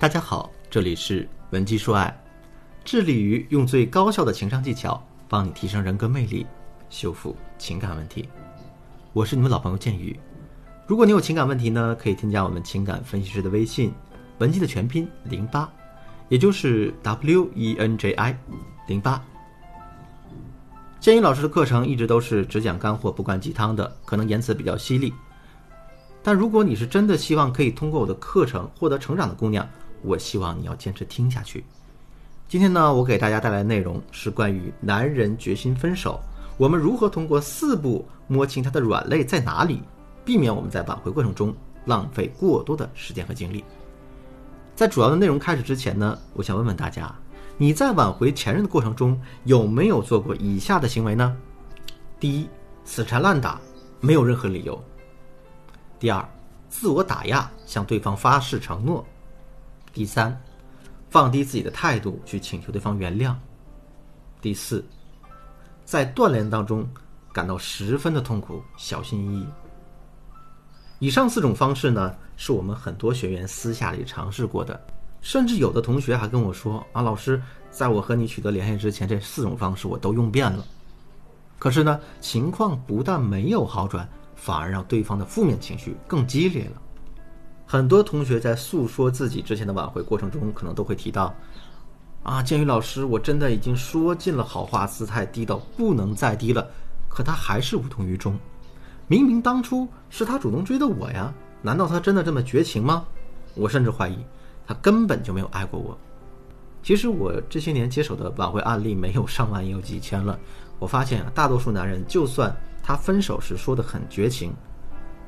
大家好，这里是文姬说爱，致力于用最高效的情商技巧帮你提升人格魅力，修复情感问题。我是你们老朋友建宇。如果你有情感问题呢，可以添加我们情感分析师的微信，文姬的全拼零八，也就是 W E N J I 零八。建宇老师的课程一直都是只讲干货不灌鸡汤的，可能言辞比较犀利。但如果你是真的希望可以通过我的课程获得成长的姑娘，我希望你要坚持听下去。今天呢，我给大家带来的内容是关于男人决心分手，我们如何通过四步摸清他的软肋在哪里。避免我们在挽回过程中浪费过多的时间和精力。在主要的内容开始之前呢，我想问问大家：你在挽回前任的过程中有没有做过以下的行为呢？第一，死缠烂打，没有任何理由；第二，自我打压，向对方发誓承诺；第三，放低自己的态度去请求对方原谅；第四，在断联当中感到十分的痛苦，小心翼翼。以上四种方式呢，是我们很多学员私下里尝试过的，甚至有的同学还跟我说：“啊，老师，在我和你取得联系之前，这四种方式我都用遍了。”可是呢，情况不但没有好转，反而让对方的负面情绪更激烈了。很多同学在诉说自己之前的挽回过程中，可能都会提到：“啊，建宇老师，我真的已经说尽了好话，姿态低到不能再低了，可他还是无动于衷。”明明当初是他主动追的我呀，难道他真的这么绝情吗？我甚至怀疑，他根本就没有爱过我。其实我这些年接手的挽回案例没有上万也有几千了。我发现啊，大多数男人就算他分手时说的很绝情，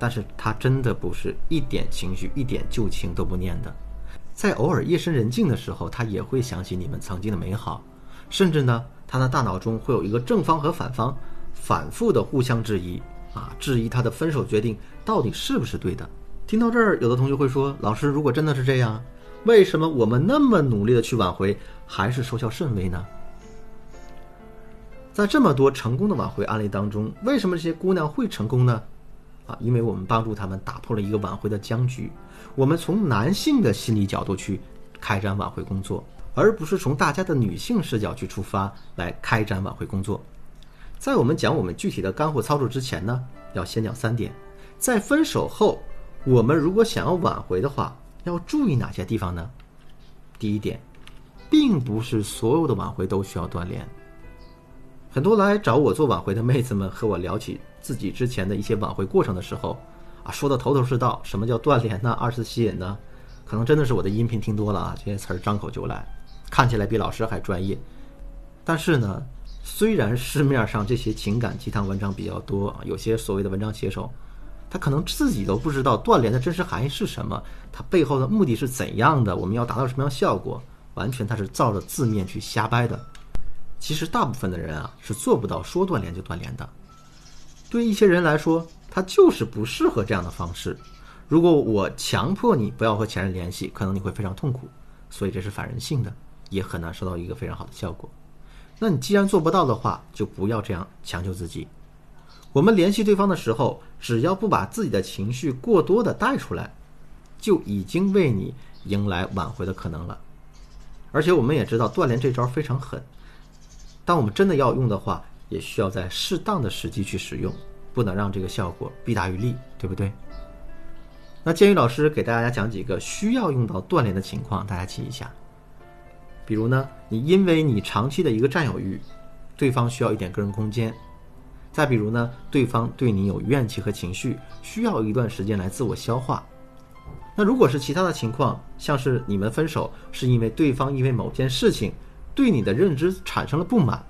但是他真的不是一点情绪、一点旧情都不念的。在偶尔夜深人静的时候，他也会想起你们曾经的美好，甚至呢，他的大脑中会有一个正方和反方，反复的互相质疑。啊，质疑他的分手决定到底是不是对的？听到这儿，有的同学会说：“老师，如果真的是这样，为什么我们那么努力的去挽回，还是收效甚微呢？”在这么多成功的挽回案例当中，为什么这些姑娘会成功呢？啊，因为我们帮助他们打破了一个挽回的僵局。我们从男性的心理角度去开展挽回工作，而不是从大家的女性视角去出发来开展挽回工作。在我们讲我们具体的干货操作之前呢，要先讲三点。在分手后，我们如果想要挽回的话，要注意哪些地方呢？第一点，并不是所有的挽回都需要锻炼。很多来找我做挽回的妹子们和我聊起自己之前的一些挽回过程的时候，啊，说的头头是道，什么叫断联呢？二次吸引呢？可能真的是我的音频听多了啊，这些词儿张口就来，看起来比老师还专业，但是呢。虽然市面上这些情感鸡汤文章比较多，有些所谓的文章写手，他可能自己都不知道断联的真实含义是什么，他背后的目的是怎样的，我们要达到什么样效果，完全他是照着字面去瞎掰的。其实大部分的人啊是做不到说断联就断联的。对一些人来说，他就是不适合这样的方式。如果我强迫你不要和前任联系，可能你会非常痛苦，所以这是反人性的，也很难收到一个非常好的效果。那你既然做不到的话，就不要这样强求自己。我们联系对方的时候，只要不把自己的情绪过多的带出来，就已经为你迎来挽回的可能了。而且我们也知道断联这招非常狠，当我们真的要用的话，也需要在适当的时机去使用，不能让这个效果弊大于利，对不对？那建宇老师给大家讲几个需要用到断联的情况，大家记一下。比如呢，你因为你长期的一个占有欲，对方需要一点个人空间；再比如呢，对方对你有怨气和情绪，需要一段时间来自我消化。那如果是其他的情况，像是你们分手是因为对方因为某件事情对你的认知产生了不满，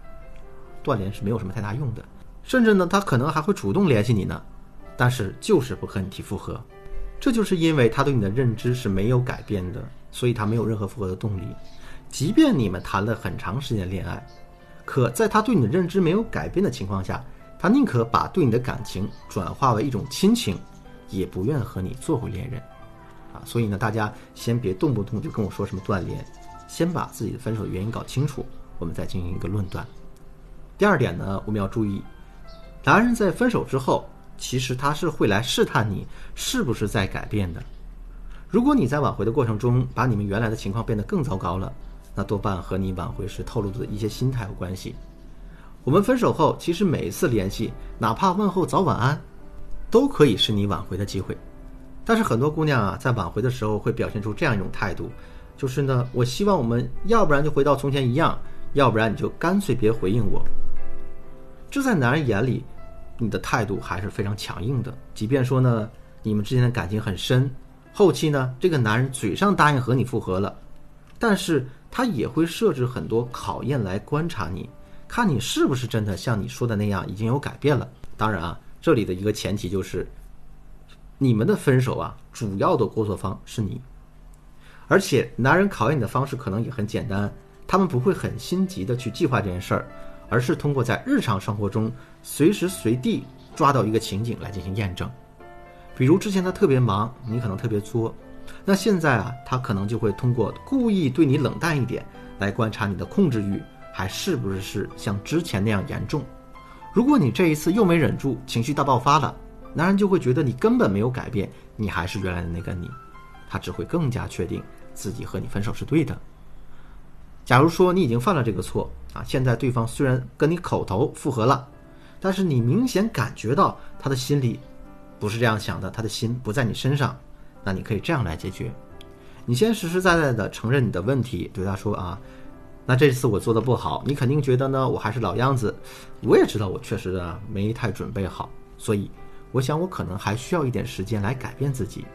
断联是没有什么太大用的。甚至呢，他可能还会主动联系你呢，但是就是不和你提复合，这就是因为他对你的认知是没有改变的，所以他没有任何复合的动力。即便你们谈了很长时间恋爱，可在他对你的认知没有改变的情况下，他宁可把对你的感情转化为一种亲情，也不愿和你做回恋人，啊，所以呢，大家先别动不动就跟我说什么断联，先把自己的分手的原因搞清楚，我们再进行一个论断。第二点呢，我们要注意，男人在分手之后，其实他是会来试探你是不是在改变的。如果你在挽回的过程中把你们原来的情况变得更糟糕了，那多半和你挽回时透露的一些心态有关系。我们分手后，其实每一次联系，哪怕问候早晚安，都可以是你挽回的机会。但是很多姑娘啊，在挽回的时候会表现出这样一种态度，就是呢，我希望我们要不然就回到从前一样，要不然你就干脆别回应我。这在男人眼里，你的态度还是非常强硬的。即便说呢，你们之间的感情很深，后期呢，这个男人嘴上答应和你复合了，但是他也会设置很多考验来观察你，看你是不是真的像你说的那样已经有改变了。当然啊，这里的一个前提就是，你们的分手啊，主要的过错方是你，而且男人考验你的方式可能也很简单，他们不会很心急的去计划这件事儿。而是通过在日常生活中随时随地抓到一个情景来进行验证，比如之前他特别忙，你可能特别作，那现在啊，他可能就会通过故意对你冷淡一点来观察你的控制欲还是不是是像之前那样严重。如果你这一次又没忍住，情绪大爆发了，男人就会觉得你根本没有改变，你还是原来的那个你，他只会更加确定自己和你分手是对的。假如说你已经犯了这个错啊，现在对方虽然跟你口头复合了，但是你明显感觉到他的心里不是这样想的，他的心不在你身上，那你可以这样来解决：你先实实在在的承认你的问题，对他说啊，那这次我做的不好，你肯定觉得呢我还是老样子，我也知道我确实啊没太准备好，所以我想我可能还需要一点时间来改变自己。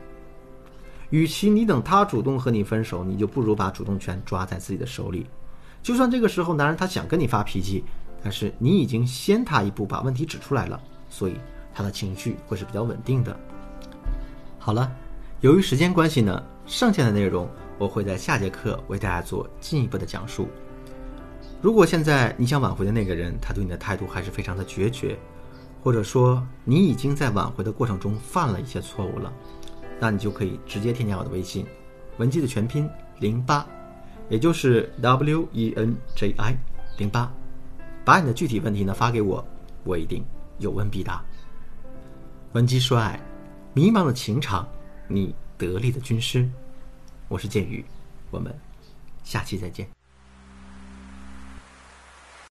与其你等他主动和你分手，你就不如把主动权抓在自己的手里。就算这个时候男人他想跟你发脾气，但是你已经先他一步把问题指出来了，所以他的情绪会是比较稳定的。好了，由于时间关系呢，剩下的内容我会在下节课为大家做进一步的讲述。如果现在你想挽回的那个人他对你的态度还是非常的决绝，或者说你已经在挽回的过程中犯了一些错误了。那你就可以直接添加我的微信，文姬的全拼零八，也就是 W E N J I 零八，把你的具体问题呢发给我，我一定有问必答。文姬说爱，迷茫的情场，你得力的军师，我是剑宇，我们下期再见。